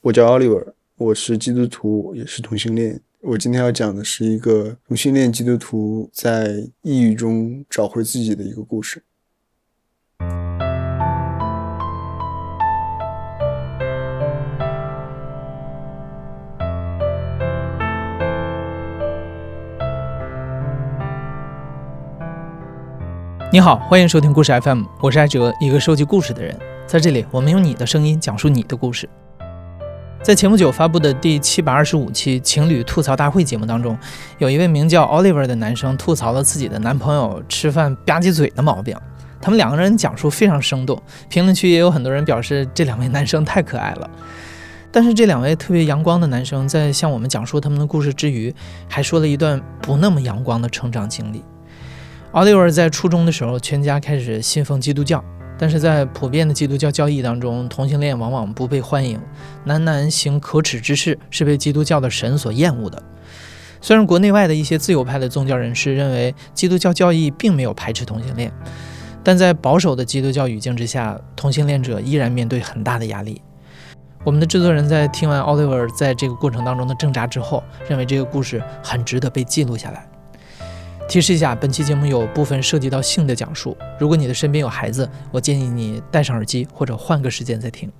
我叫 Oliver，我是基督徒，也是同性恋。我今天要讲的是一个同性恋基督徒在抑郁中找回自己的一个故事。你好，欢迎收听故事 FM，我是艾哲，一个收集故事的人。在这里，我们用你的声音讲述你的故事。在前不久发布的第七百二十五期情侣吐槽大会节目当中，有一位名叫 Oliver 的男生吐槽了自己的男朋友吃饭吧唧嘴的毛病。他们两个人讲述非常生动，评论区也有很多人表示这两位男生太可爱了。但是这两位特别阳光的男生在向我们讲述他们的故事之余，还说了一段不那么阳光的成长经历。Oliver 在初中的时候，全家开始信奉基督教。但是在普遍的基督教教义当中，同性恋往往不被欢迎，男男行可耻之事是被基督教的神所厌恶的。虽然国内外的一些自由派的宗教人士认为基督教教义并没有排斥同性恋，但在保守的基督教语境之下，同性恋者依然面对很大的压力。我们的制作人在听完 Oliver 在这个过程当中的挣扎之后，认为这个故事很值得被记录下来。提示一下，本期节目有部分涉及到性的讲述。如果你的身边有孩子，我建议你戴上耳机或者换个时间再听。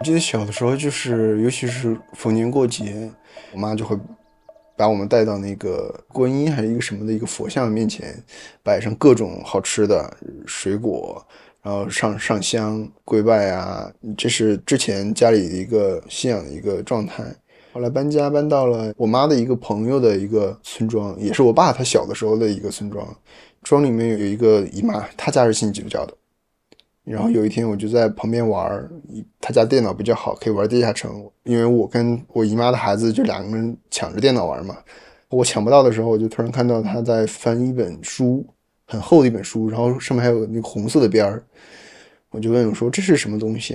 我记得小的时候，就是尤其是逢年过节，我妈就会把我们带到那个观音还是一个什么的一个佛像面前，摆上各种好吃的水果。然后上上香跪拜啊，这是之前家里的一个信仰的一个状态。后来搬家搬到了我妈的一个朋友的一个村庄，也是我爸他小的时候的一个村庄。庄里面有一个姨妈，她家是信基督教的。然后有一天我就在旁边玩，他家电脑比较好，可以玩地下城。因为我跟我姨妈的孩子就两个人抢着电脑玩嘛，我抢不到的时候，我就突然看到他在翻一本书。很厚的一本书，然后上面还有那个红色的边儿，我就问我说：“这是什么东西？”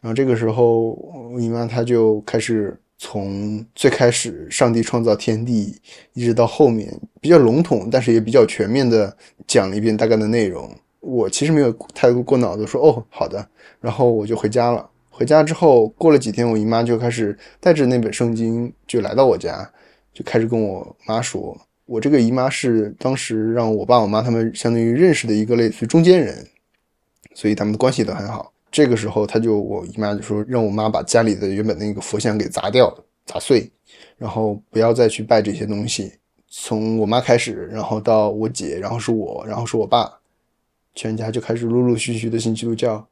然后这个时候，我姨妈她就开始从最开始上帝创造天地，一直到后面比较笼统，但是也比较全面的讲了一遍大概的内容。我其实没有太过过脑子，说：“哦，好的。”然后我就回家了。回家之后，过了几天，我姨妈就开始带着那本圣经就来到我家，就开始跟我妈说。我这个姨妈是当时让我爸我妈他们相当于认识的一个类似于中间人，所以他们的关系都很好。这个时候，他就我姨妈就说让我妈把家里的原本那个佛像给砸掉、砸碎，然后不要再去拜这些东西。从我妈开始，然后到我姐，然后是我，然后是我爸，全家就开始陆陆续续的信基督教。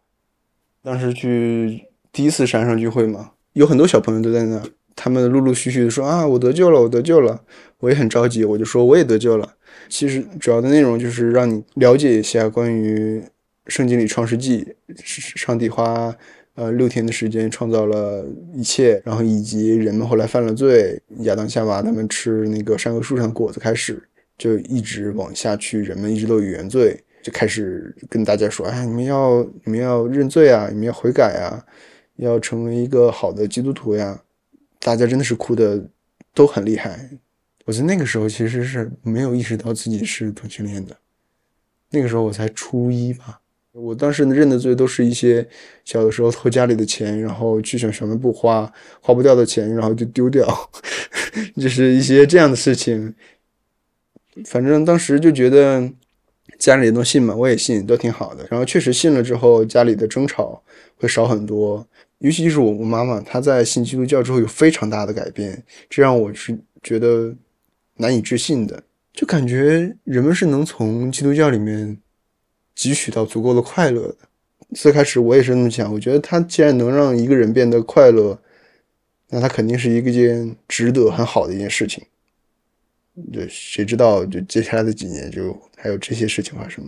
当时去第一次山上聚会嘛，有很多小朋友都在那。他们陆陆续续的说啊，我得救了，我得救了，我也很着急，我就说我也得救了。其实主要的内容就是让你了解一下关于圣经里创世纪，上帝花呃六天的时间创造了一切，然后以及人们后来犯了罪，亚当夏娃他们吃那个善恶树上的果子开始，就一直往下去，人们一直都有原罪，就开始跟大家说，哎，你们要你们要认罪啊，你们要悔改啊，要成为一个好的基督徒呀。大家真的是哭的都很厉害。我在那个时候其实是没有意识到自己是同性恋的。那个时候我才初一吧。我当时认的罪都是一些小的时候偷家里的钱，然后去小小卖部花花不掉的钱，然后就丢掉，就是一些这样的事情。反正当时就觉得家里都信嘛，我也信，都挺好的。然后确实信了之后，家里的争吵会少很多。尤其就是我我妈妈，她在信基督教之后有非常大的改变，这让我是觉得难以置信的。就感觉人们是能从基督教里面汲取到足够的快乐的。最开始我也是那么想，我觉得他既然能让一个人变得快乐，那他肯定是一个件值得很好的一件事情。对，谁知道就接下来的几年就还有这些事情发生。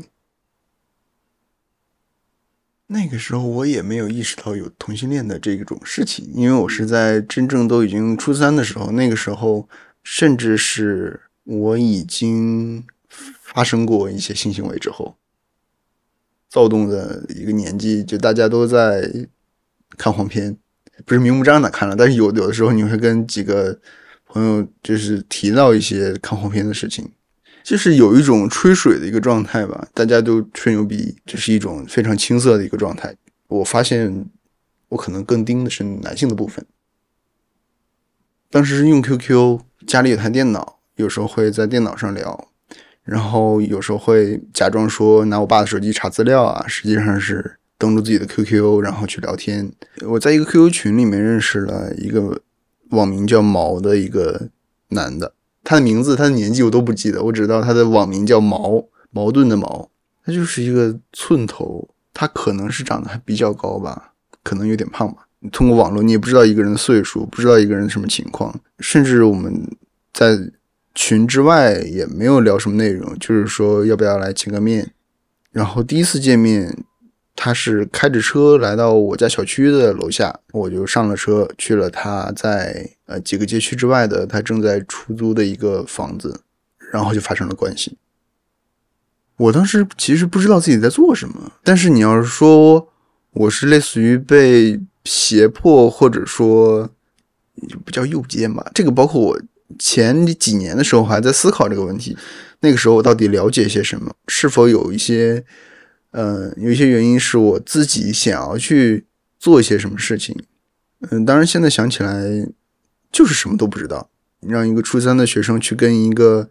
那个时候我也没有意识到有同性恋的这种事情，因为我是在真正都已经初三的时候，那个时候甚至是我已经发生过一些性行为之后，躁动的一个年纪，就大家都在看黄片，不是明目张胆看了，但是有有的时候你会跟几个朋友就是提到一些看黄片的事情。就是有一种吹水的一个状态吧，大家都吹牛逼，这是一种非常青涩的一个状态。我发现我可能更盯的是男性的部分。当时是用 QQ，家里有台电脑，有时候会在电脑上聊，然后有时候会假装说拿我爸的手机查资料啊，实际上是登录自己的 QQ，然后去聊天。我在一个 QQ 群里面认识了一个网名叫毛的一个男的。他的名字、他的年纪我都不记得，我只知道他的网名叫矛，矛盾的矛。他就是一个寸头，他可能是长得还比较高吧，可能有点胖吧。你通过网络，你也不知道一个人的岁数，不知道一个人什么情况，甚至我们在群之外也没有聊什么内容，就是说要不要来见个面。然后第一次见面。他是开着车来到我家小区的楼下，我就上了车去了他在呃几个街区之外的他正在出租的一个房子，然后就发生了关系。我当时其实不知道自己在做什么，但是你要是说我是类似于被胁迫或者说不叫诱奸吧，这个包括我前几年的时候还在思考这个问题，那个时候我到底了解些什么，是否有一些。嗯，有一些原因是我自己想要去做一些什么事情。嗯，当然现在想起来，就是什么都不知道。让一个初三的学生去跟一个，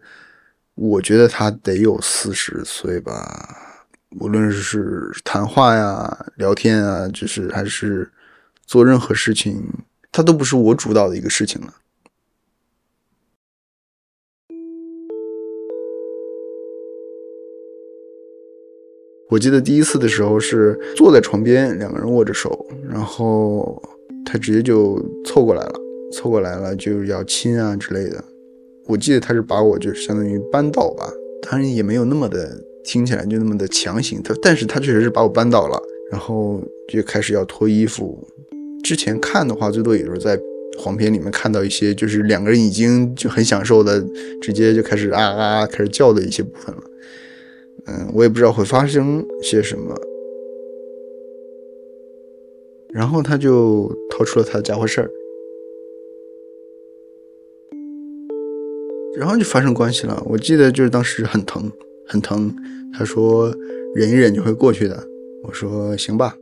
我觉得他得有四十岁吧，无论是谈话呀、聊天啊，就是还是做任何事情，他都不是我主导的一个事情了。我记得第一次的时候是坐在床边，两个人握着手，然后他直接就凑过来了，凑过来了就是要亲啊之类的。我记得他是把我就是相当于扳倒吧，当然也没有那么的听起来就那么的强行，他但是他确实是把我扳倒了，然后就开始要脱衣服。之前看的话，最多也就是在黄片里面看到一些，就是两个人已经就很享受的，直接就开始啊啊开始叫的一些部分了。嗯，我也不知道会发生些什么。然后他就掏出了他的家伙事儿，然后就发生关系了。我记得就是当时很疼，很疼。他说忍一忍就会过去的。我说行吧。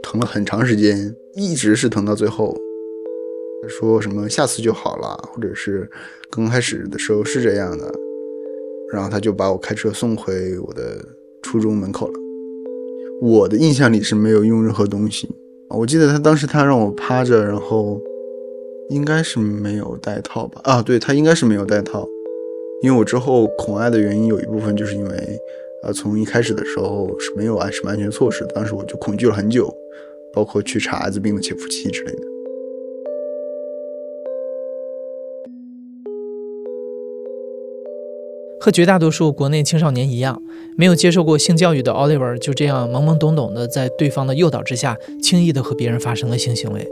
疼了很长时间，一直是疼到最后。他说什么下次就好了，或者是刚开始的时候是这样的，然后他就把我开车送回我的初中门口了。我的印象里是没有用任何东西，我记得他当时他让我趴着，然后应该是没有戴套吧？啊，对他应该是没有戴套，因为我之后恐艾的原因有一部分就是因为，呃，从一开始的时候是没有安什么安全措施，当时我就恐惧了很久，包括去查艾滋病的潜伏期之类的。和绝大多数国内青少年一样，没有接受过性教育的 Oliver 就这样懵懵懂懂的在对方的诱导之下，轻易的和别人发生了性行为。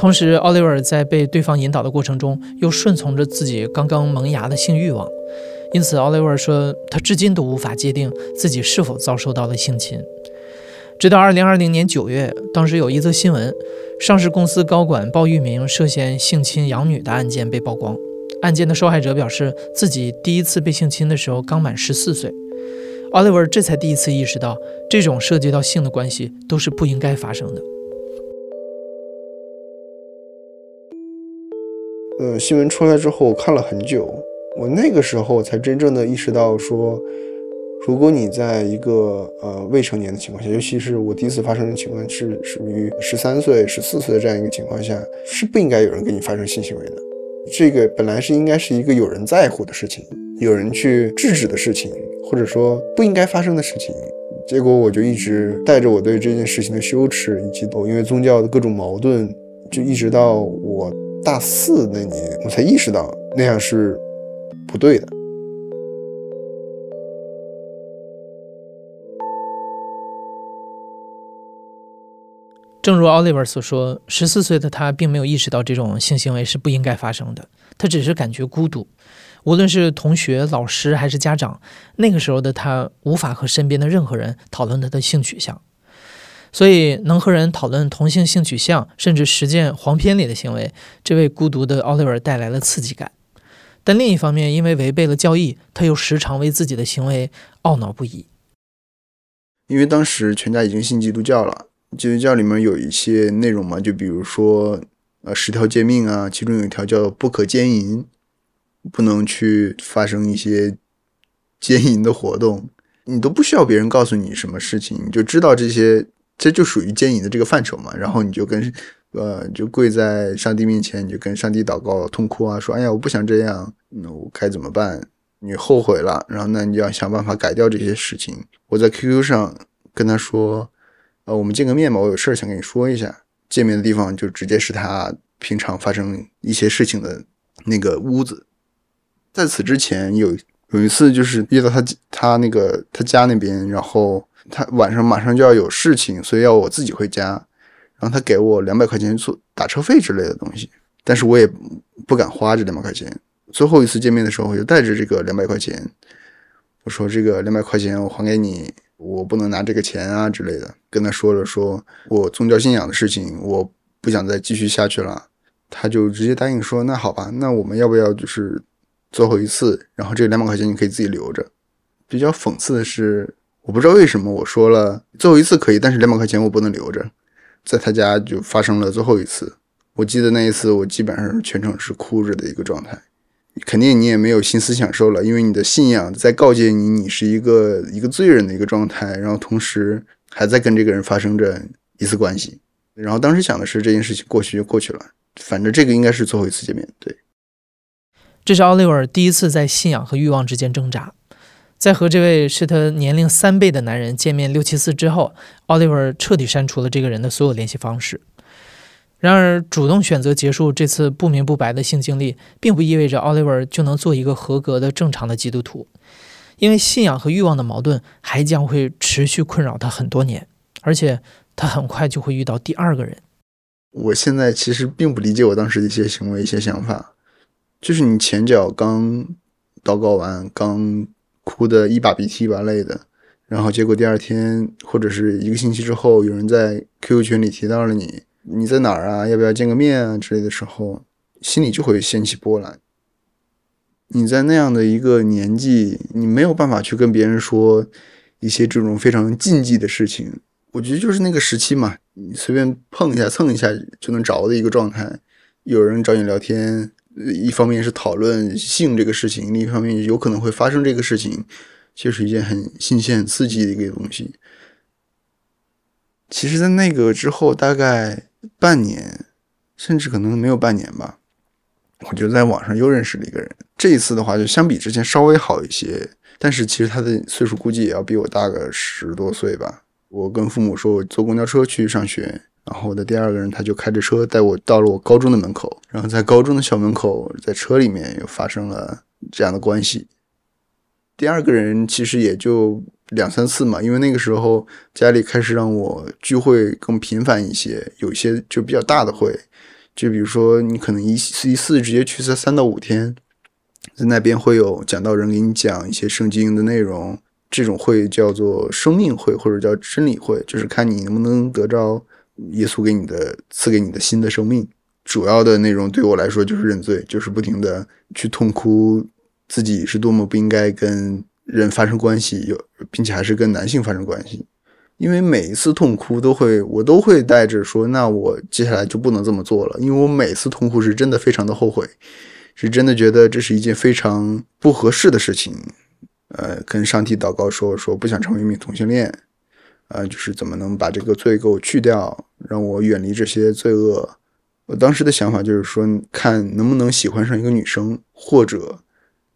同时，Oliver 在被对方引导的过程中，又顺从着自己刚刚萌芽的性欲望。因此，Oliver 说，他至今都无法界定自己是否遭受到了性侵。直到2020年9月，当时有一则新闻，上市公司高管鲍玉明涉嫌性侵养女的案件被曝光。案件的受害者表示，自己第一次被性侵的时候刚满十四岁。奥利 r 这才第一次意识到，这种涉及到性的关系都是不应该发生的。呃，新闻出来之后，我看了很久，我那个时候才真正的意识到，说，如果你在一个呃未成年的情况下，尤其是我第一次发生的情况是属于十三岁、十四岁的这样一个情况下，是不应该有人跟你发生性行为的。这个本来是应该是一个有人在乎的事情，有人去制止的事情，或者说不应该发生的事情。结果我就一直带着我对这件事情的羞耻，以及我因为宗教的各种矛盾，就一直到我大四那年，我才意识到那样是不对的。正如奥利 r 所说，十四岁的他并没有意识到这种性行为是不应该发生的，他只是感觉孤独。无论是同学、老师还是家长，那个时候的他无法和身边的任何人讨论他的性取向。所以能和人讨论同性性取向，甚至实践黄片里的行为，这为孤独的奥利 r 带来了刺激感。但另一方面，因为违背了教义，他又时常为自己的行为懊恼不已。因为当时全家已经信基督教了，基督教里面有一些内容嘛，就比如说，呃，十条诫命啊，其中有一条叫不可奸淫，不能去发生一些奸淫的活动。你都不需要别人告诉你什么事情，你就知道这些，这就属于奸淫的这个范畴嘛。然后你就跟，呃，就跪在上帝面前，你就跟上帝祷告，痛哭啊，说：“哎呀，我不想这样，那我该怎么办？”你后悔了，然后那你就要想办法改掉这些事情。我在 QQ 上跟他说：“呃，我们见个面吧，我有事儿想跟你说一下。”见面的地方就直接是他平常发生一些事情的那个屋子。在此之前有。有一次就是约到他他那个他家那边，然后他晚上马上就要有事情，所以要我自己回家，然后他给我两百块钱做打车费之类的东西，但是我也不敢花这两百块钱。最后一次见面的时候，我就带着这个两百块钱，我说这个两百块钱我还给你，我不能拿这个钱啊之类的，跟他说了说我宗教信仰的事情，我不想再继续下去了，他就直接答应说那好吧，那我们要不要就是。最后一次，然后这两百块钱你可以自己留着。比较讽刺的是，我不知道为什么我说了最后一次可以，但是两百块钱我不能留着。在他家就发生了最后一次。我记得那一次，我基本上全程是哭着的一个状态。肯定你也没有心思享受了，因为你的信仰在告诫你，你是一个一个罪人的一个状态，然后同时还在跟这个人发生着一次关系。然后当时想的是这件事情过去就过去了，反正这个应该是最后一次见面，对。这是奥利尔第一次在信仰和欲望之间挣扎。在和这位是他年龄三倍的男人见面六七次之后，奥利尔彻底删除了这个人的所有联系方式。然而，主动选择结束这次不明不白的性经历，并不意味着奥利尔就能做一个合格的正常的基督徒，因为信仰和欲望的矛盾还将会持续困扰他很多年，而且他很快就会遇到第二个人。我现在其实并不理解我当时的一些行为、一些想法。就是你前脚刚祷告完，刚哭的一把鼻涕一把泪的，然后结果第二天或者是一个星期之后，有人在 QQ 群里提到了你，你在哪儿啊？要不要见个面啊？之类的时候，心里就会掀起波澜。你在那样的一个年纪，你没有办法去跟别人说一些这种非常禁忌的事情。我觉得就是那个时期嘛，你随便碰一下、蹭一下就能着的一个状态。有人找你聊天。一方面是讨论性这个事情，另一方面有可能会发生这个事情，就是一件很新鲜、刺激的一个东西。其实，在那个之后，大概半年，甚至可能没有半年吧，我就在网上又认识了一个人。这一次的话，就相比之前稍微好一些，但是其实他的岁数估计也要比我大个十多岁吧。我跟父母说，我坐公交车去上学。然后我的第二个人他就开着车带我到了我高中的门口，然后在高中的校门口，在车里面又发生了这样的关系。第二个人其实也就两三次嘛，因为那个时候家里开始让我聚会更频繁一些，有一些就比较大的会，就比如说你可能一一次直接去三三到五天，在那边会有讲道人给你讲一些圣经的内容，这种会叫做生命会或者叫真理会，就是看你能不能得着。耶稣给你的赐给你的新的生命，主要的内容对我来说就是认罪，就是不停的去痛哭自己是多么不应该跟人发生关系，有并且还是跟男性发生关系。因为每一次痛哭都会，我都会带着说，那我接下来就不能这么做了。因为我每次痛哭是真的非常的后悔，是真的觉得这是一件非常不合适的事情。呃，跟上帝祷告说说不想成为一名同性恋。呃，就是怎么能把这个罪给我去掉，让我远离这些罪恶。我当时的想法就是说，看能不能喜欢上一个女生，或者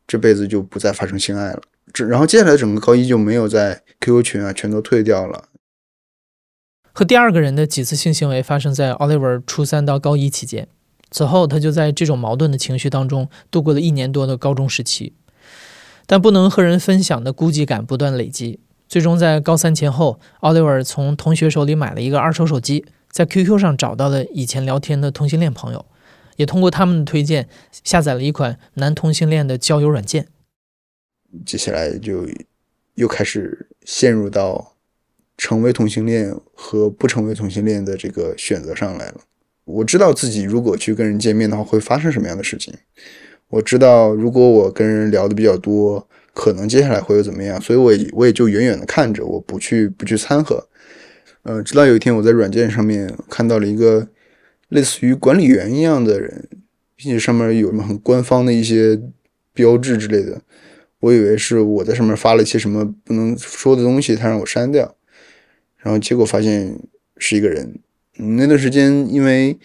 这辈子就不再发生性爱了。这然后接下来整个高一就没有在 QQ 群啊，全都退掉了。和第二个人的几次性行为发生在 Oliver 初三到高一期间，此后他就在这种矛盾的情绪当中度过了一年多的高中时期，但不能和人分享的孤寂感不断累积。最终在高三前后，奥利尔从同学手里买了一个二手手机，在 QQ 上找到了以前聊天的同性恋朋友，也通过他们的推荐下载了一款男同性恋的交友软件。接下来就又开始陷入到成为同性恋和不成为同性恋的这个选择上来了。我知道自己如果去跟人见面的话，会发生什么样的事情。我知道如果我跟人聊的比较多，可能接下来会有怎么样，所以我也我也就远远的看着，我不去不去掺和。呃，直到有一天我在软件上面看到了一个类似于管理员一样的人，并且上面有什么很官方的一些标志之类的，我以为是我在上面发了一些什么不能说的东西，他让我删掉，然后结果发现是一个人。那段时间，因为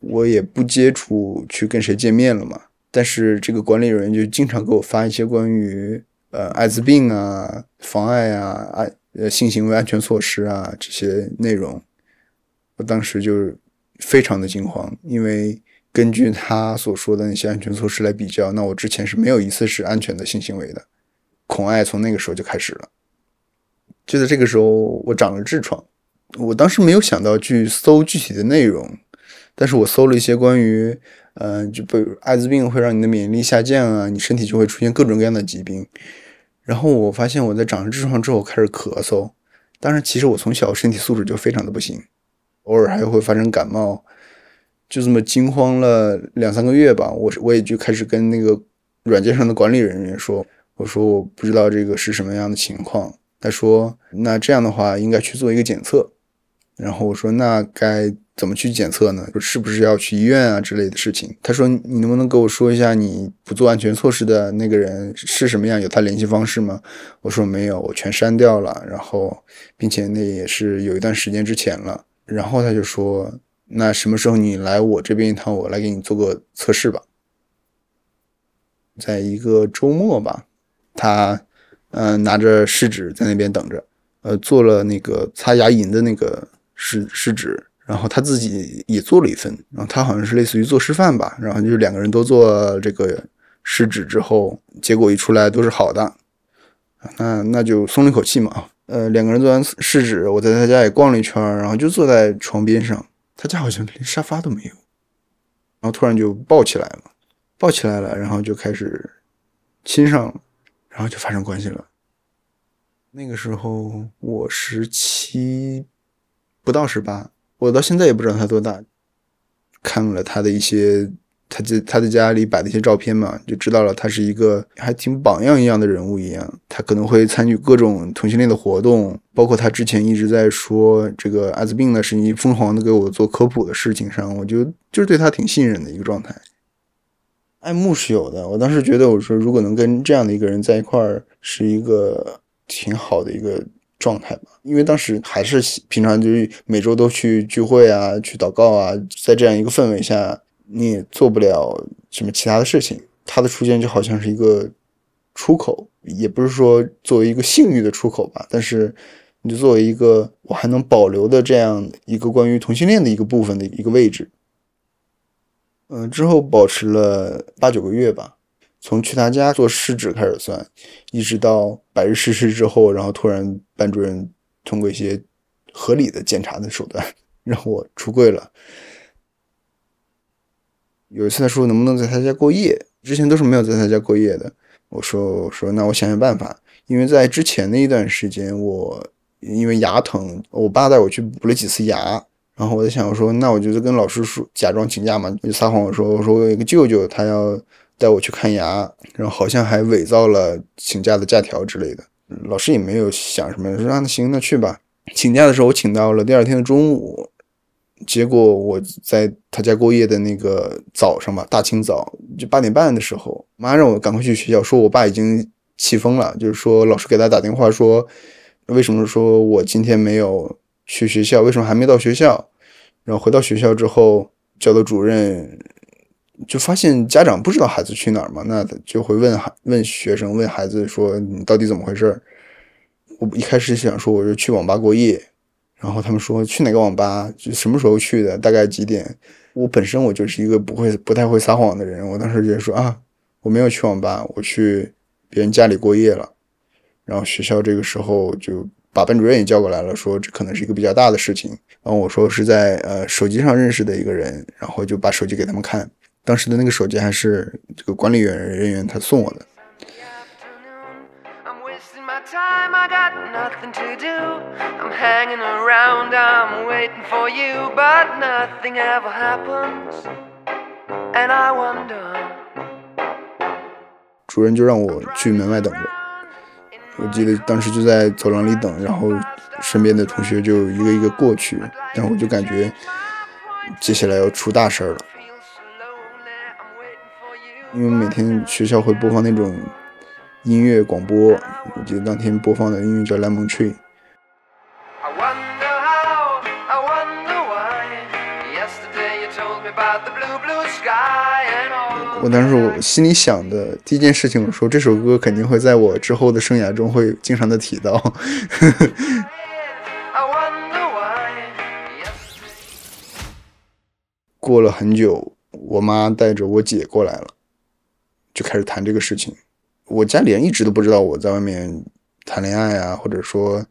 我也不接触去跟谁见面了嘛，但是这个管理人就经常给我发一些关于呃艾滋病啊、妨碍啊、爱呃性行为安全措施啊这些内容，我当时就非常的惊慌，因为根据他所说的那些安全措施来比较，那我之前是没有一次是安全的性行为的，恐艾从那个时候就开始了，就在这个时候，我长了痔疮。我当时没有想到去搜具体的内容，但是我搜了一些关于，呃，就比如艾滋病会让你的免疫力下降啊，你身体就会出现各种各样的疾病。然后我发现我在长了痔疮之后开始咳嗽，当然其实我从小身体素质就非常的不行，偶尔还会发生感冒，就这么惊慌了两三个月吧。我我也就开始跟那个软件上的管理人员说，我说我不知道这个是什么样的情况。他说，那这样的话应该去做一个检测。然后我说：“那该怎么去检测呢？说是不是要去医院啊之类的事情？”他说：“你能不能给我说一下你不做安全措施的那个人是什么样？有他联系方式吗？”我说：“没有，我全删掉了。然后，并且那也是有一段时间之前了。”然后他就说：“那什么时候你来我这边一趟，我来给你做个测试吧。”在一个周末吧，他嗯拿着试纸在那边等着，呃，做了那个擦牙龈的那个。试试纸，然后他自己也做了一份，然后他好像是类似于做示范吧，然后就是两个人都做这个试纸之后，结果一出来都是好的，那那就松了一口气嘛。呃，两个人做完试纸，我在他家也逛了一圈，然后就坐在床边上，他家好像连沙发都没有，然后突然就抱起来了，抱起来了，然后就开始亲上了，然后就发生关系了。那个时候我十七。不到十八，我到现在也不知道他多大。看了他的一些，他在他的家里摆的一些照片嘛，就知道了他是一个还挺榜样一样的人物一样。他可能会参与各种同性恋的活动，包括他之前一直在说这个艾滋病的事情，疯狂的给我做科普的事情上，我就就是对他挺信任的一个状态。爱慕是有的，我当时觉得我说如果能跟这样的一个人在一块儿，是一个挺好的一个。状态吧，因为当时还是平常就是每周都去聚会啊，去祷告啊，在这样一个氛围下，你也做不了什么其他的事情。他的出现就好像是一个出口，也不是说作为一个性欲的出口吧，但是你就作为一个我还能保留的这样一个关于同性恋的一个部分的一个位置。嗯，之后保持了八九个月吧。从去他家做试纸开始算，一直到百日誓师之后，然后突然班主任通过一些合理的检查的手段让我出柜了。有一次他说能不能在他家过夜，之前都是没有在他家过夜的。我说我说那我想想办法，因为在之前的一段时间，我因为牙疼，我爸带我去补了几次牙，然后我在想我说那我就跟老师说假装请假嘛，就撒谎我说我说我有一个舅舅他要。带我去看牙，然后好像还伪造了请假的假条之类的。老师也没有想什么，说那行，那去吧。请假的时候，我请到了第二天的中午。结果我在他家过夜的那个早上吧，大清早就八点半的时候，妈让我赶快去学校，说我爸已经气疯了，就是说老师给他打电话说，为什么说我今天没有去学校，为什么还没到学校？然后回到学校之后，教导主任。就发现家长不知道孩子去哪儿嘛，那就会问孩问学生问孩子说你到底怎么回事？我一开始想说我是去网吧过夜，然后他们说去哪个网吧，就什么时候去的，大概几点？我本身我就是一个不会不太会撒谎的人，我当时就说啊我没有去网吧，我去别人家里过夜了。然后学校这个时候就把班主任也叫过来了，说这可能是一个比较大的事情。然后我说是在呃手机上认识的一个人，然后就把手机给他们看。当时的那个手机还是这个管理员人员他送我的。time I got nothing to do. I'm hanging around, I'm waiting for you, but nothing ever happens. And I wonder. 主任就让我去门外等着。我记得当时就在走廊里等，然后身边的同学就一个一个过去，然后我就感觉接下来要出大事了，因为每天学校会播放那种音乐广播，我记得当天播放的音乐叫《Lemon Tree》。我当时我心里想的第一件事情，我说这首歌肯定会在我之后的生涯中会经常的提到。过了很久，我妈带着我姐过来了，就开始谈这个事情。我家里人一直都不知道我在外面谈恋爱啊，或者说。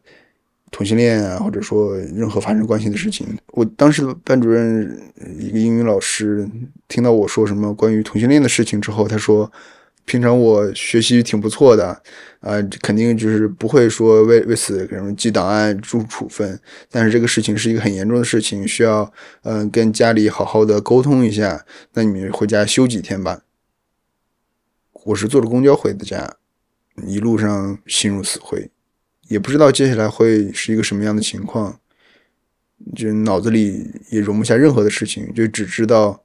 同性恋啊，或者说任何发生关系的事情，我当时的班主任一个英语老师听到我说什么关于同性恋的事情之后，他说：“平常我学习挺不错的，啊，肯定就是不会说为为此给人记档案、处处分。但是这个事情是一个很严重的事情，需要嗯跟家里好好的沟通一下。那你们回家休几天吧。”我是坐着公交回的家，一路上心如死灰。也不知道接下来会是一个什么样的情况，就脑子里也容不下任何的事情，就只知道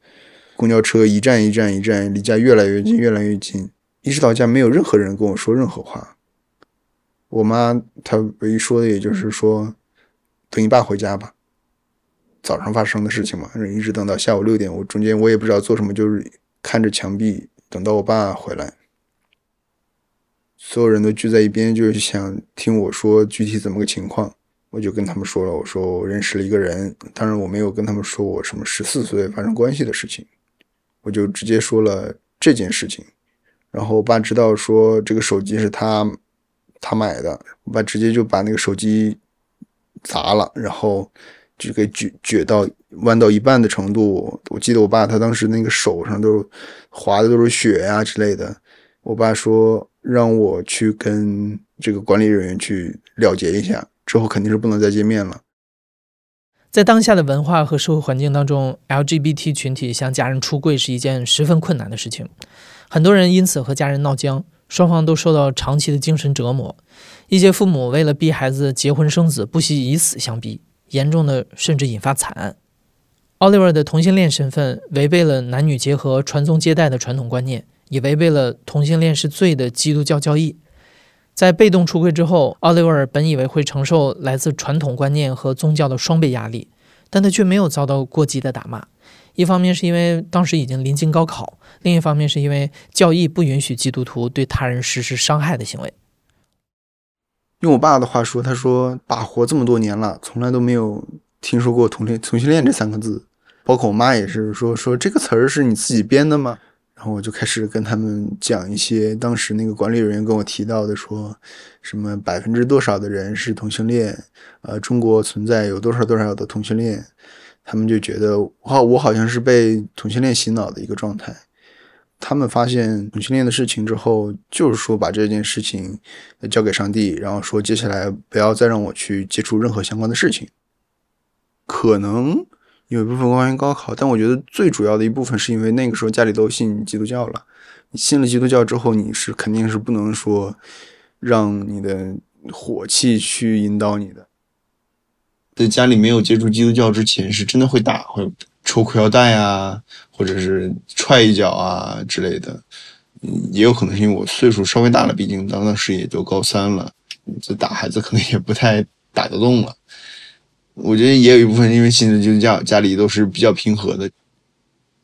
公交车一站一站一站离家越来越近越来越近，一直到家没有任何人跟我说任何话。我妈她唯一说的也就是说，等你爸回家吧。早上发生的事情嘛，一直等到下午六点，我中间我也不知道做什么，就是看着墙壁等到我爸回来。所有人都聚在一边，就是想听我说具体怎么个情况。我就跟他们说了，我说我认识了一个人，当然我没有跟他们说我什么十四岁发生关系的事情，我就直接说了这件事情。然后我爸知道说这个手机是他他买的，我爸直接就把那个手机砸了，然后就给撅撅到弯到一半的程度。我记得我爸他当时那个手上都划的都是血呀之类的。我爸说。让我去跟这个管理人员去了结一下，之后肯定是不能再见面了。在当下的文化和社会环境当中，LGBT 群体向家人出柜是一件十分困难的事情，很多人因此和家人闹僵，双方都受到长期的精神折磨。一些父母为了逼孩子结婚生子，不惜以死相逼，严重的甚至引发惨案。奥利弗的同性恋身份违背了男女结合、传宗接代的传统观念。也违背了同性恋是罪的基督教教义。在被动出柜之后，奥利尔本以为会承受来自传统观念和宗教的双倍压力，但他却没有遭到过激的打骂。一方面是因为当时已经临近高考，另一方面是因为教义不允许基督徒对他人实施伤害的行为。用我爸的话说，他说：“爸活这么多年了，从来都没有听说过同性同性恋这三个字。”包括我妈也是说：“说这个词儿是你自己编的吗？”然后我就开始跟他们讲一些当时那个管理人员跟我提到的，说什么百分之多少的人是同性恋，呃，中国存在有多少多少的同性恋，他们就觉得我好我好像是被同性恋洗脑的一个状态。他们发现同性恋的事情之后，就是说把这件事情交给上帝，然后说接下来不要再让我去接触任何相关的事情，可能。有一部分关于高考，但我觉得最主要的一部分是因为那个时候家里都信基督教了。你信了基督教之后，你是肯定是不能说让你的火气去引导你的。在家里没有接触基督教之前，是真的会打，会抽裤腰带啊，或者是踹一脚啊之类的。也有可能是因为我岁数稍微大了，毕竟当当时也就高三了，这打孩子可能也不太打得动了。我觉得也有一部分因为信的基督教，家里都是比较平和的。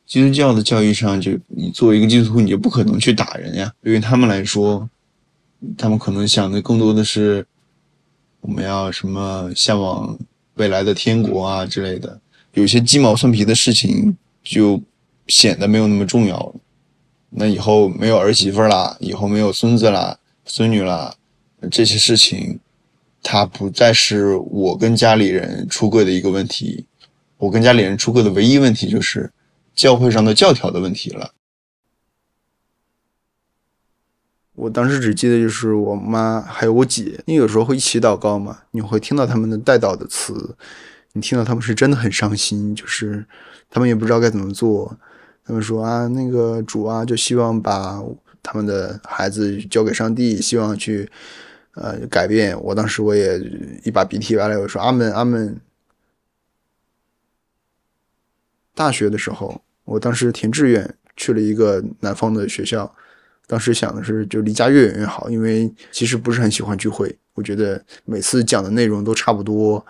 基督教的教育上，就你作为一个基督徒，你就不可能去打人呀。对于他们来说，他们可能想的更多的是，我们要什么向往未来的天国啊之类的。有些鸡毛蒜皮的事情就显得没有那么重要了。那以后没有儿媳妇啦，以后没有孙子啦、孙女啦，这些事情。它不再是我跟家里人出柜的一个问题，我跟家里人出柜的唯一问题就是教会上的教条的问题了。我当时只记得就是我妈还有我姐，因为有时候会一起祷告嘛，你会听到他们的带祷的词，你听到他们是真的很伤心，就是他们也不知道该怎么做。他们说啊，那个主啊，就希望把他们的孩子交给上帝，希望去呃改变。我当时我也一把鼻涕完了，我说阿门阿门。大学的时候，我当时填志愿去了一个南方的学校，当时想的是就离家越远越好，因为其实不是很喜欢聚会，我觉得每次讲的内容都差不多，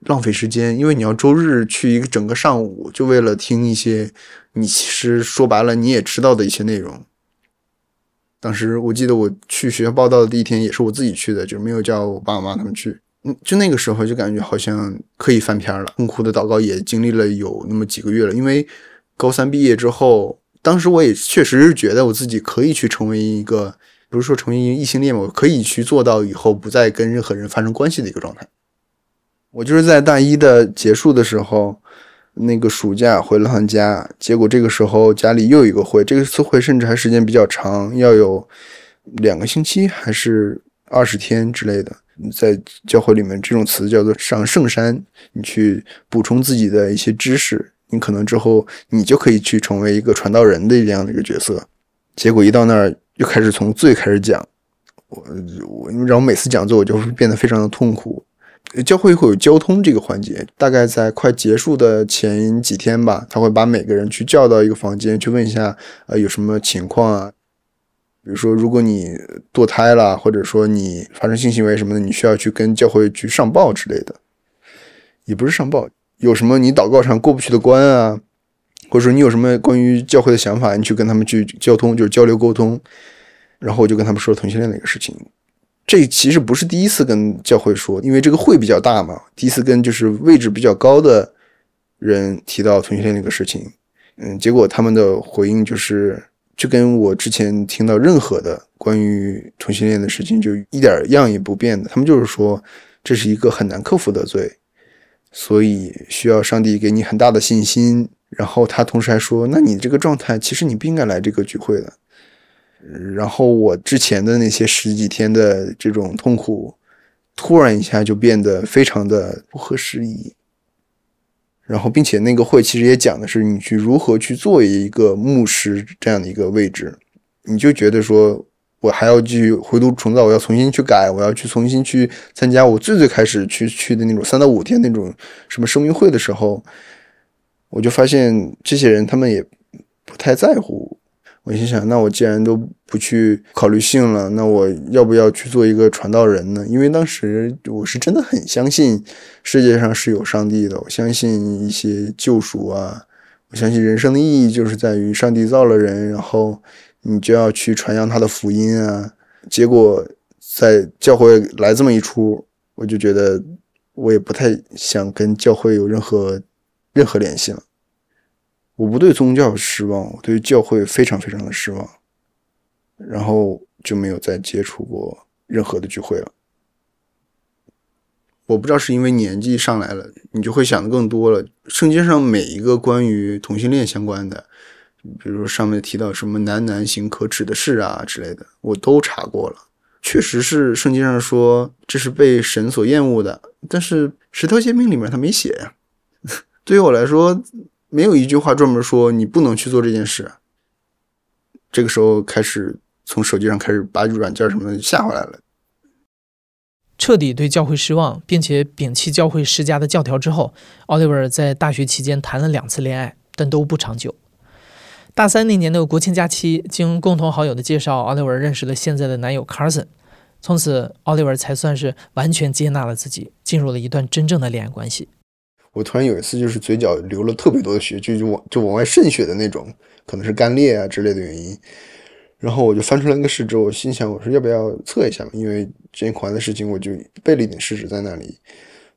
浪费时间。因为你要周日去一个整个上午，就为了听一些你其实说白了你也知道的一些内容。当时我记得我去学校报道的第一天也是我自己去的，就没有叫我爸妈他们去。嗯就那个时候就感觉好像可以翻篇了。痛苦的祷告也经历了有那么几个月了，因为高三毕业之后，当时我也确实是觉得我自己可以去成为一个，不是说成为一个异性恋嘛，我可以去做到以后不再跟任何人发生关系的一个状态。我就是在大一的结束的时候，那个暑假回了趟家，结果这个时候家里又有一个会，这个次会甚至还时间比较长，要有两个星期还是二十天之类的。在教会里面，这种词叫做上圣山。你去补充自己的一些知识，你可能之后你就可以去成为一个传道人的这样的一个角色。结果一到那儿，又开始从最开始讲。我我，然后每次讲座我就会变得非常的痛苦。教会会有交通这个环节，大概在快结束的前几天吧，他会把每个人去叫到一个房间，去问一下，呃，有什么情况啊？比如说，如果你堕胎了，或者说你发生性行为什么的，你需要去跟教会去上报之类的，也不是上报，有什么你祷告上过不去的关啊，或者说你有什么关于教会的想法，你去跟他们去交通，就是交流沟通。然后我就跟他们说同性恋的一个事情，这其实不是第一次跟教会说，因为这个会比较大嘛，第一次跟就是位置比较高的人提到同性恋这个事情，嗯，结果他们的回应就是。就跟我之前听到任何的关于同性恋的事情，就一点样也不变的。他们就是说，这是一个很难克服的罪，所以需要上帝给你很大的信心。然后他同时还说，那你这个状态，其实你不应该来这个聚会的。然后我之前的那些十几天的这种痛苦，突然一下就变得非常的不合时宜。然后，并且那个会其实也讲的是你去如何去做一个牧师这样的一个位置，你就觉得说我还要去回炉重造，我要重新去改，我要去重新去参加我最最开始去去的那种三到五天那种什么生命会的时候，我就发现这些人他们也不太在乎。我心想，那我既然都不去考虑性了，那我要不要去做一个传道人呢？因为当时我是真的很相信世界上是有上帝的，我相信一些救赎啊，我相信人生的意义就是在于上帝造了人，然后你就要去传扬他的福音啊。结果在教会来这么一出，我就觉得我也不太想跟教会有任何任何联系了。我不对宗教失望，我对教会非常非常的失望，然后就没有再接触过任何的聚会了。我不知道是因为年纪上来了，你就会想的更多了。圣经上每一个关于同性恋相关的，比如上面提到什么男男行可耻的事啊之类的，我都查过了，确实是圣经上说这是被神所厌恶的，但是十条诫命里面他没写呀。对于我来说。没有一句话专门说你不能去做这件事。这个时候开始从手机上开始把软件什么的下回来了。彻底对教会失望，并且摒弃教会施加的教条之后，奥利维在大学期间谈了两次恋爱，但都不长久。大三那年的国庆假期，经共同好友的介绍，奥利维认识了现在的男友 Carson。从此，奥利维才算是完全接纳了自己，进入了一段真正的恋爱关系。我突然有一次，就是嘴角流了特别多的血，就就往就往外渗血的那种，可能是干裂啊之类的原因。然后我就翻出来那个试纸，我心想，我说要不要测一下嘛？因为之前考完的事情，我就备了一点试纸在那里。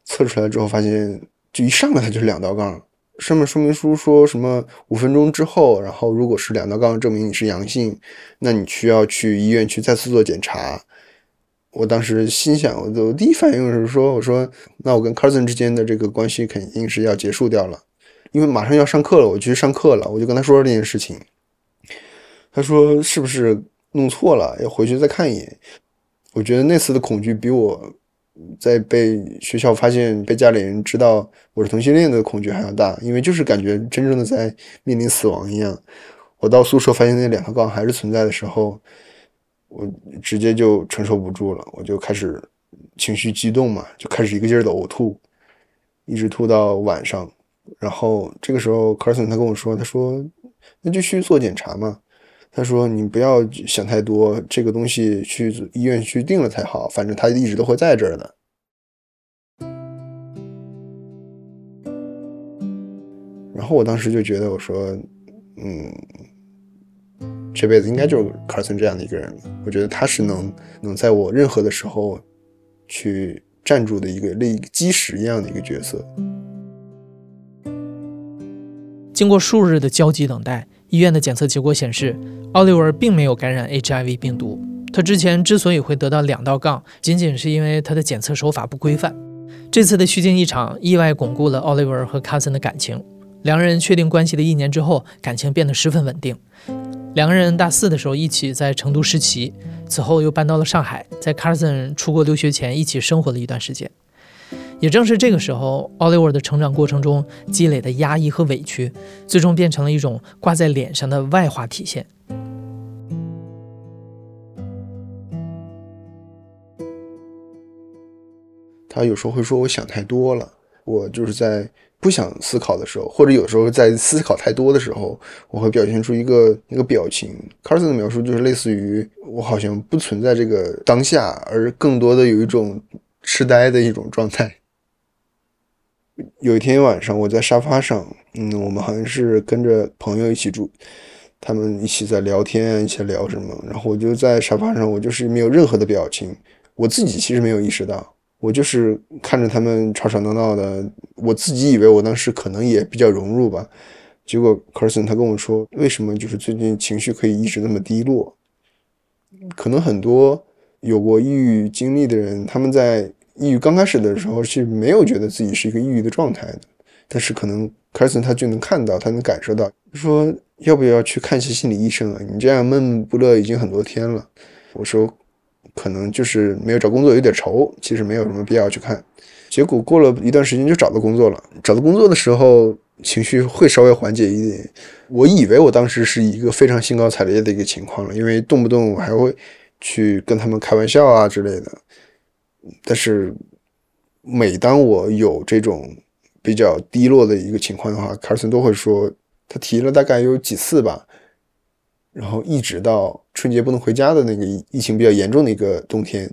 测出来之后，发现就一上来它就是两道杠，上面说明书说什么五分钟之后，然后如果是两道杠证明你是阳性，那你需要去医院去再次做检查。我当时心想，我我第一反应是说，我说那我跟 Carson 之间的这个关系肯定是要结束掉了，因为马上要上课了，我去上课了，我就跟他说这件事情。他说是不是弄错了，要回去再看一眼。我觉得那次的恐惧比我在被学校发现、被家里人知道我是同性恋的恐惧还要大，因为就是感觉真正的在面临死亡一样。我到宿舍发现那两条杠还是存在的时候，我直接就承受不住了，我就开始情绪激动嘛，就开始一个劲儿的呕吐，一直吐到晚上。然后这个时候，Carson 他跟我说：“他说那就去做检查嘛。他说你不要想太多，这个东西去医院去定了才好，反正他一直都会在这儿的。”然后我当时就觉得，我说：“嗯。”这辈子应该就是 Carson 这样的一个人了。我觉得他是能能在我任何的时候去站住的一个类基石一样的一个角色。经过数日的焦急等待，医院的检测结果显示，奥利维并没有感染 HIV 病毒。他之前之所以会得到两道杠，仅仅是因为他的检测手法不规范。这次的虚惊一场，意外巩固了奥利维和 Carson 的感情。两人确定关系的一年之后，感情变得十分稳定。两个人大四的时候一起在成都实习，此后又搬到了上海，在 Carson 出国留学前一起生活了一段时间。也正是这个时候，Oliver 的成长过程中积累的压抑和委屈，最终变成了一种挂在脸上的外化体现。他有时候会说：“我想太多了。”我就是在。不想思考的时候，或者有时候在思考太多的时候，我会表现出一个一个表情。Carson 的描述就是类似于我好像不存在这个当下，而更多的有一种痴呆的一种状态。有一天晚上，我在沙发上，嗯，我们好像是跟着朋友一起住，他们一起在聊天，一起聊什么，然后我就在沙发上，我就是没有任何的表情，我自己其实没有意识到。我就是看着他们吵吵闹闹的，我自己以为我当时可能也比较融入吧。结果 Carson 他跟我说，为什么就是最近情绪可以一直那么低落？可能很多有过抑郁经历的人，他们在抑郁刚开始的时候是没有觉得自己是一个抑郁的状态的，但是可能 Carson 他就能看到，他能感受到，说要不要去看一些心理医生啊？你这样闷闷不乐已经很多天了。我说。可能就是没有找工作有点愁，其实没有什么必要去看。结果过了一段时间就找到工作了。找到工作的时候情绪会稍微缓解一点。我以为我当时是一个非常兴高采烈的一个情况了，因为动不动我还会去跟他们开玩笑啊之类的。但是每当我有这种比较低落的一个情况的话，卡尔森都会说，他提了大概有几次吧。然后一直到春节不能回家的那个疫情比较严重的一个冬天，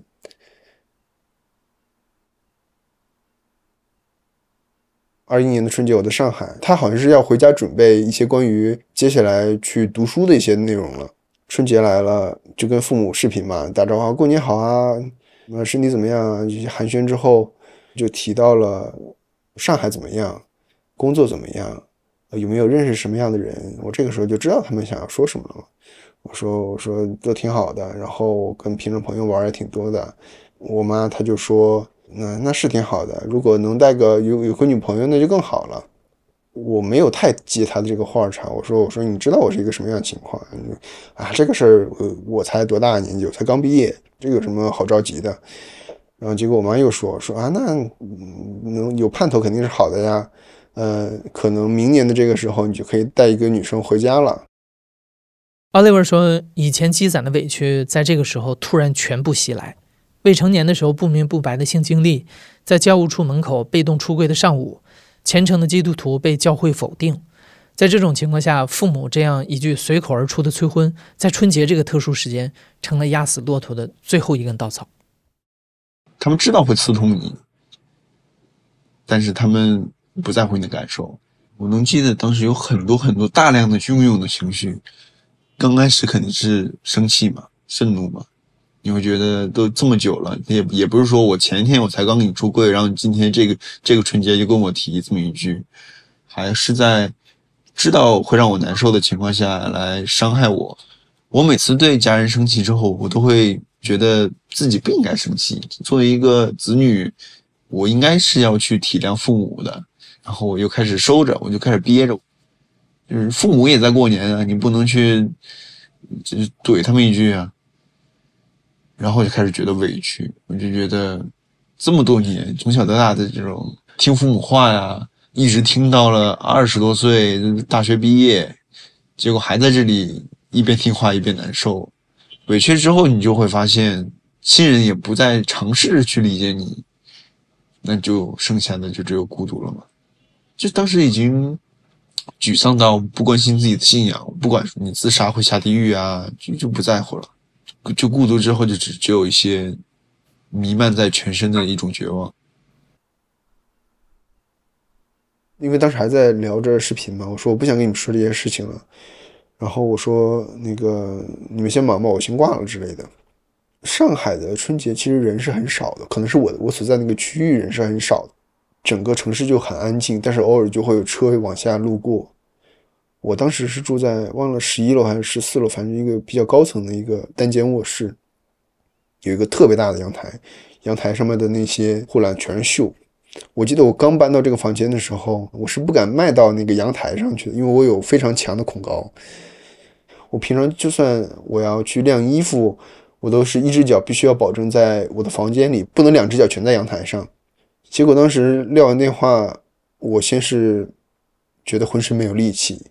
二一年的春节我在上海，他好像是要回家准备一些关于接下来去读书的一些内容了。春节来了，就跟父母视频嘛，打招呼，过年好啊，呃，身体怎么样？这些寒暄之后，就提到了上海怎么样，工作怎么样。有没有认识什么样的人？我这个时候就知道他们想要说什么了。我说我说都挺好的，然后跟平时朋友玩也挺多的。我妈她就说那那是挺好的，如果能带个有有个女朋友那就更好了。我没有太接她的这个话茬。我说我说你知道我是一个什么样的情况啊？这个事儿我才多大年纪？我才刚毕业，这有什么好着急的？然后结果我妈又说说啊那能有盼头肯定是好的呀。呃，可能明年的这个时候，你就可以带一个女生回家了。Oliver 说，以前积攒的委屈，在这个时候突然全部袭来。未成年的时候不明不白的性经历，在教务处门口被动出柜的上午，虔诚的基督徒被教会否定。在这种情况下，父母这样一句随口而出的催婚，在春节这个特殊时间，成了压死骆驼的最后一根稻草。他们知道会刺痛你，但是他们。不在乎你的感受，我能记得当时有很多很多大量的汹涌的情绪。刚开始肯定是生气嘛，愤怒嘛，你会觉得都这么久了，也也不是说我前天我才刚给你出柜，然后你今天这个这个春节就跟我提这么一句，还是在知道会让我难受的情况下来伤害我。我每次对家人生气之后，我都会觉得自己不应该生气。作为一个子女，我应该是要去体谅父母的。然后我又开始收着，我就开始憋着，就是父母也在过年啊，你不能去就是怼他们一句啊，然后就开始觉得委屈，我就觉得这么多年从小到大的这种听父母话呀，一直听到了二十多岁大学毕业，结果还在这里一边听话一边难受，委屈之后你就会发现亲人也不再尝试去理解你，那就剩下的就只有孤独了嘛，就当时已经。沮丧到不关心自己的信仰，不管你自杀会下地狱啊，就就不在乎了。就孤独之后，就只只有一些弥漫在全身的一种绝望。因为当时还在聊着视频嘛，我说我不想跟你们说这些事情了。然后我说那个你们先忙吧，我先挂了之类的。上海的春节其实人是很少的，可能是我我所在那个区域人是很少的。整个城市就很安静，但是偶尔就会有车往下路过。我当时是住在忘了十一楼还是十四楼，反正一个比较高层的一个单间卧室，有一个特别大的阳台，阳台上面的那些护栏全是锈。我记得我刚搬到这个房间的时候，我是不敢迈到那个阳台上去的，因为我有非常强的恐高。我平常就算我要去晾衣服，我都是一只脚必须要保证在我的房间里，不能两只脚全在阳台上。结果当时撂完电话，我先是觉得浑身没有力气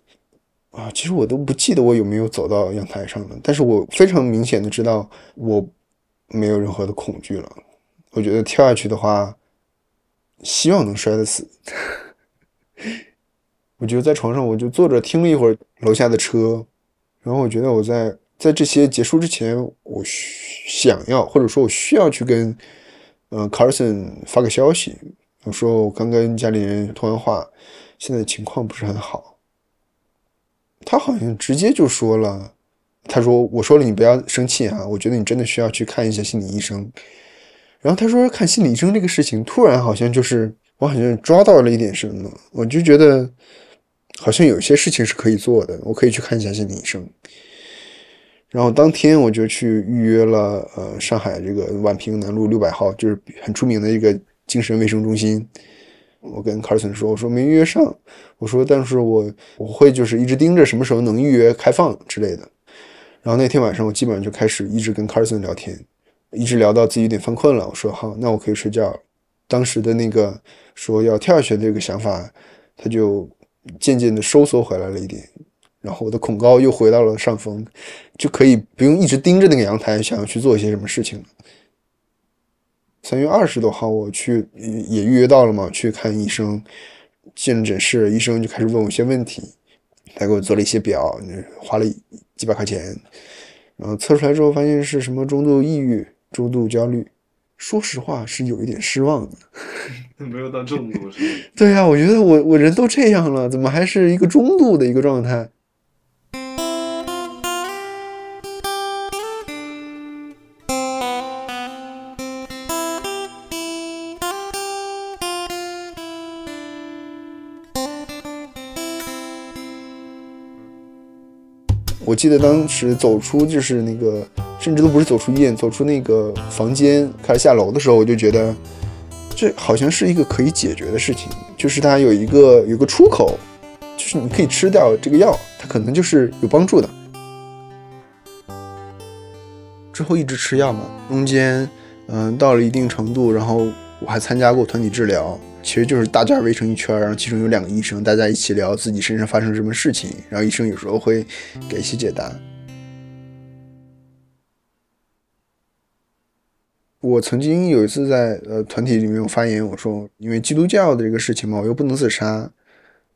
啊，其实我都不记得我有没有走到阳台上了，但是我非常明显的知道我没有任何的恐惧了。我觉得跳下去的话，希望能摔得死。我就在床上，我就坐着听了一会儿楼下的车，然后我觉得我在在这些结束之前，我想要或者说我需要去跟。嗯，Carson 发个消息，我说我刚跟家里人通完话，现在情况不是很好。他好像直接就说了，他说我说了你不要生气啊，我觉得你真的需要去看一下心理医生。然后他说看心理医生这个事情，突然好像就是我好像抓到了一点什么，我就觉得好像有些事情是可以做的，我可以去看一下心理医生。然后当天我就去预约了，呃，上海这个宛平南路六百号，就是很出名的一个精神卫生中心。我跟卡尔森说，我说没预约上，我说但是我我会就是一直盯着什么时候能预约开放之类的。然后那天晚上我基本上就开始一直跟卡尔森聊天，一直聊到自己有点犯困了。我说好，那我可以睡觉。当时的那个说要跳下去的这个想法，他就渐渐的收缩回来了一点。然后我的恐高又回到了上风，就可以不用一直盯着那个阳台，想要去做一些什么事情了。三月二十多号，我去也预约到了嘛，去看医生，进了诊室，医生就开始问我一些问题，他给我做了一些表，花了几百块钱，然后测出来之后发现是什么中度抑郁、中度焦虑，说实话是有一点失望的。没有到重度是吗？对呀，我觉得我我人都这样了，怎么还是一个中度的一个状态？记得当时走出就是那个，甚至都不是走出医院，走出那个房间开始下楼的时候，我就觉得这好像是一个可以解决的事情，就是它有一个有个出口，就是你可以吃掉这个药，它可能就是有帮助的。之后一直吃药嘛，中间嗯到了一定程度，然后我还参加过团体治疗。其实就是大家围成一圈，然后其中有两个医生，大家一起聊自己身上发生什么事情，然后医生有时候会给一些解答。我曾经有一次在呃团体里面有发言，我说因为基督教的这个事情嘛，我又不能自杀。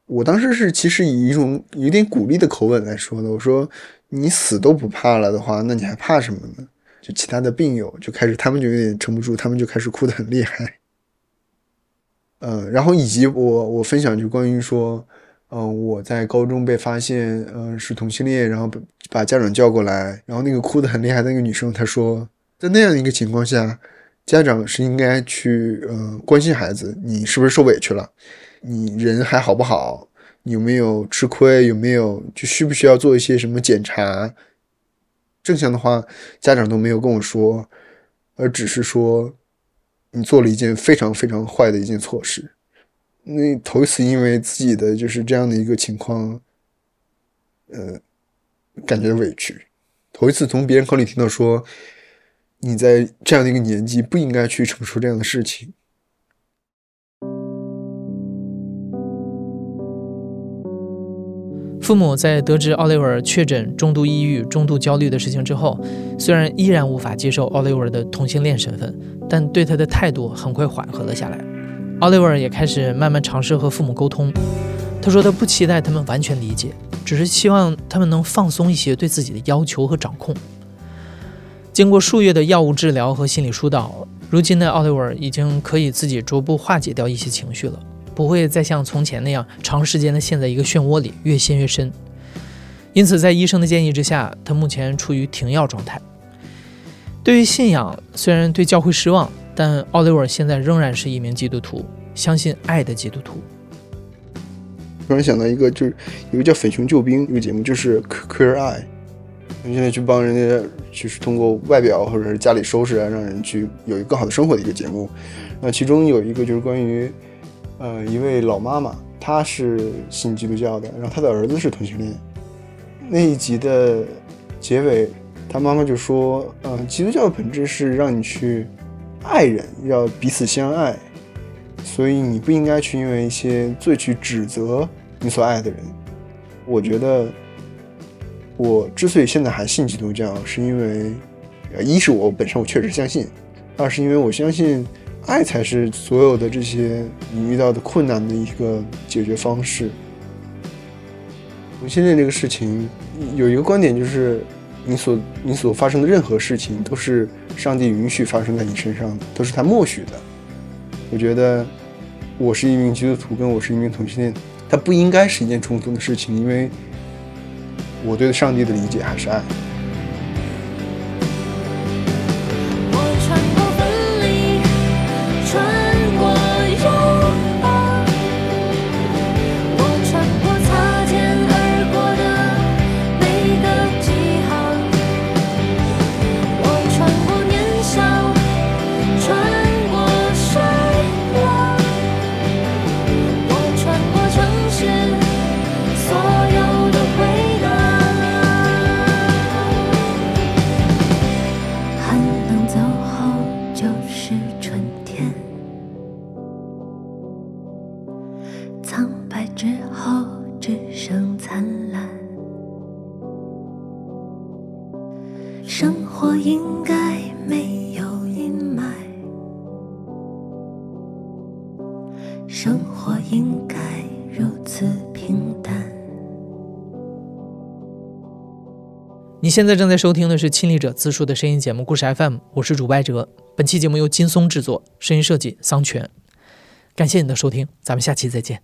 我当时是其实以一种有点鼓励的口吻来说的，我说你死都不怕了的话，那你还怕什么呢？就其他的病友就开始，他们就有点撑不住，他们就开始哭得很厉害。嗯，然后以及我我分享就关于说，嗯，我在高中被发现，嗯，是同性恋，然后把家长叫过来，然后那个哭得很厉害的那个女生她说，在那样一个情况下，家长是应该去，嗯，关心孩子，你是不是受委屈了？你人还好不好？你有没有吃亏？有没有就需不需要做一些什么检查？正向的话，家长都没有跟我说，而只是说。你做了一件非常非常坏的一件错事，那头一次因为自己的就是这样的一个情况，呃，感觉委屈。头一次从别人口里听到说，你在这样的一个年纪不应该去承受这样的事情。父母在得知奥利维确诊中度抑郁、中度焦虑的事情之后，虽然依然无法接受奥利维的同性恋身份，但对他的态度很快缓和了下来。奥利维也开始慢慢尝试和父母沟通。他说他不期待他们完全理解，只是希望他们能放松一些对自己的要求和掌控。经过数月的药物治疗和心理疏导，如今的奥利维已经可以自己逐步化解掉一些情绪了。不会再像从前那样长时间的陷在一个漩涡里，越陷越深。因此，在医生的建议之下，他目前处于停药状态。对于信仰，虽然对教会失望，但奥利维尔现在仍然是一名基督徒，相信爱的基督徒。突然想到一个，就是有个叫《粉熊救兵》一个节目，就是 Queer 爱现在去帮人家，就是通过外表或者是家里收拾啊，让人去有一个更好的生活的一个节目。那其中有一个就是关于。呃，一位老妈妈，她是信基督教的，然后她的儿子是同性恋。那一集的结尾，他妈妈就说：“嗯，基督教的本质是让你去爱人，要彼此相爱，所以你不应该去因为一些罪去指责你所爱的人。”我觉得，我之所以现在还信基督教，是因为，呃，一是我本身我确实相信，二是因为我相信。爱才是所有的这些你遇到的困难的一个解决方式。我现在这个事情有一个观点，就是你所你所发生的任何事情都是上帝允许发生在你身上的，都是他默许的。我觉得我是一名基督徒，跟我是一名同性恋，它不应该是一件冲突的事情，因为我对上帝的理解还是爱。你现在正在收听的是亲历者自述的声音节目《故事 FM》，我是主播哲。本期节目由金松制作，声音设计桑泉。感谢你的收听，咱们下期再见。